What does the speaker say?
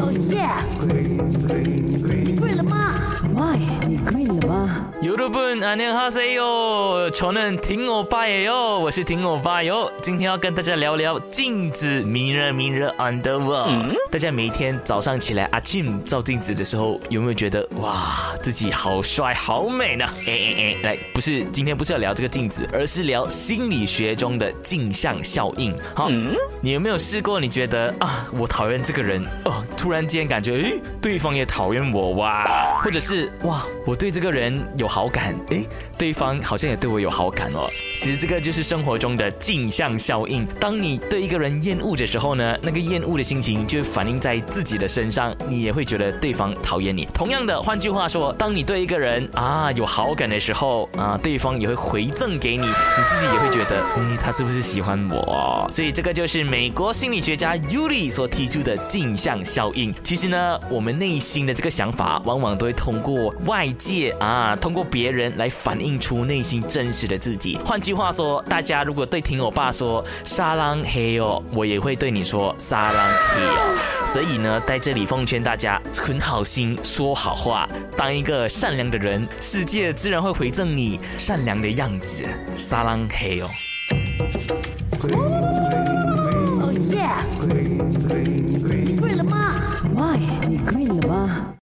哦，耶，你跪了吗？ green 了吗？ 여러분 안녕하세요. 저는 听我爸耶哟，我是听我爸哟。今天要跟大家聊聊镜子，mirror mirror on the wall。大家每一天早上起来，阿 Jim 照镜子的时候，有没有觉得哇，自己好帅好美呢？哎哎哎，来，不是今天不是要聊这个镜子，而是聊心理学中的镜像效应。好，你有没有试过？你觉得啊，我讨厌这个人哦，突然间感觉诶，对方也讨厌我哇，或者是 哇，我对这个人有好感，诶，对方好像也对我有好感哦。其实这个就是生活中的镜像效应。当你对一个人厌恶的时候呢，那个厌恶的心情就会反映在自己的身上，你也会觉得对方讨厌你。同样的，换句话说，当你对一个人啊有好感的时候啊，对方也会回赠给你，你自己也会觉得，诶，他是不是喜欢我？所以这个就是美国心理学家 Yuri 所提出的镜像效应。其实呢，我们内心的这个想法，往往都会通过外界啊，通过别人来反映出内心真实的自己。换句话说，大家如果对听我爸说沙浪嘿哦，我也会对你说沙浪嘿哦。所以呢，在这里奉劝大家，存好心，说好话，当一个善良的人，世界自然会回赠你善良的样子。沙浪嘿哦。哦耶！你跪了吗？Why？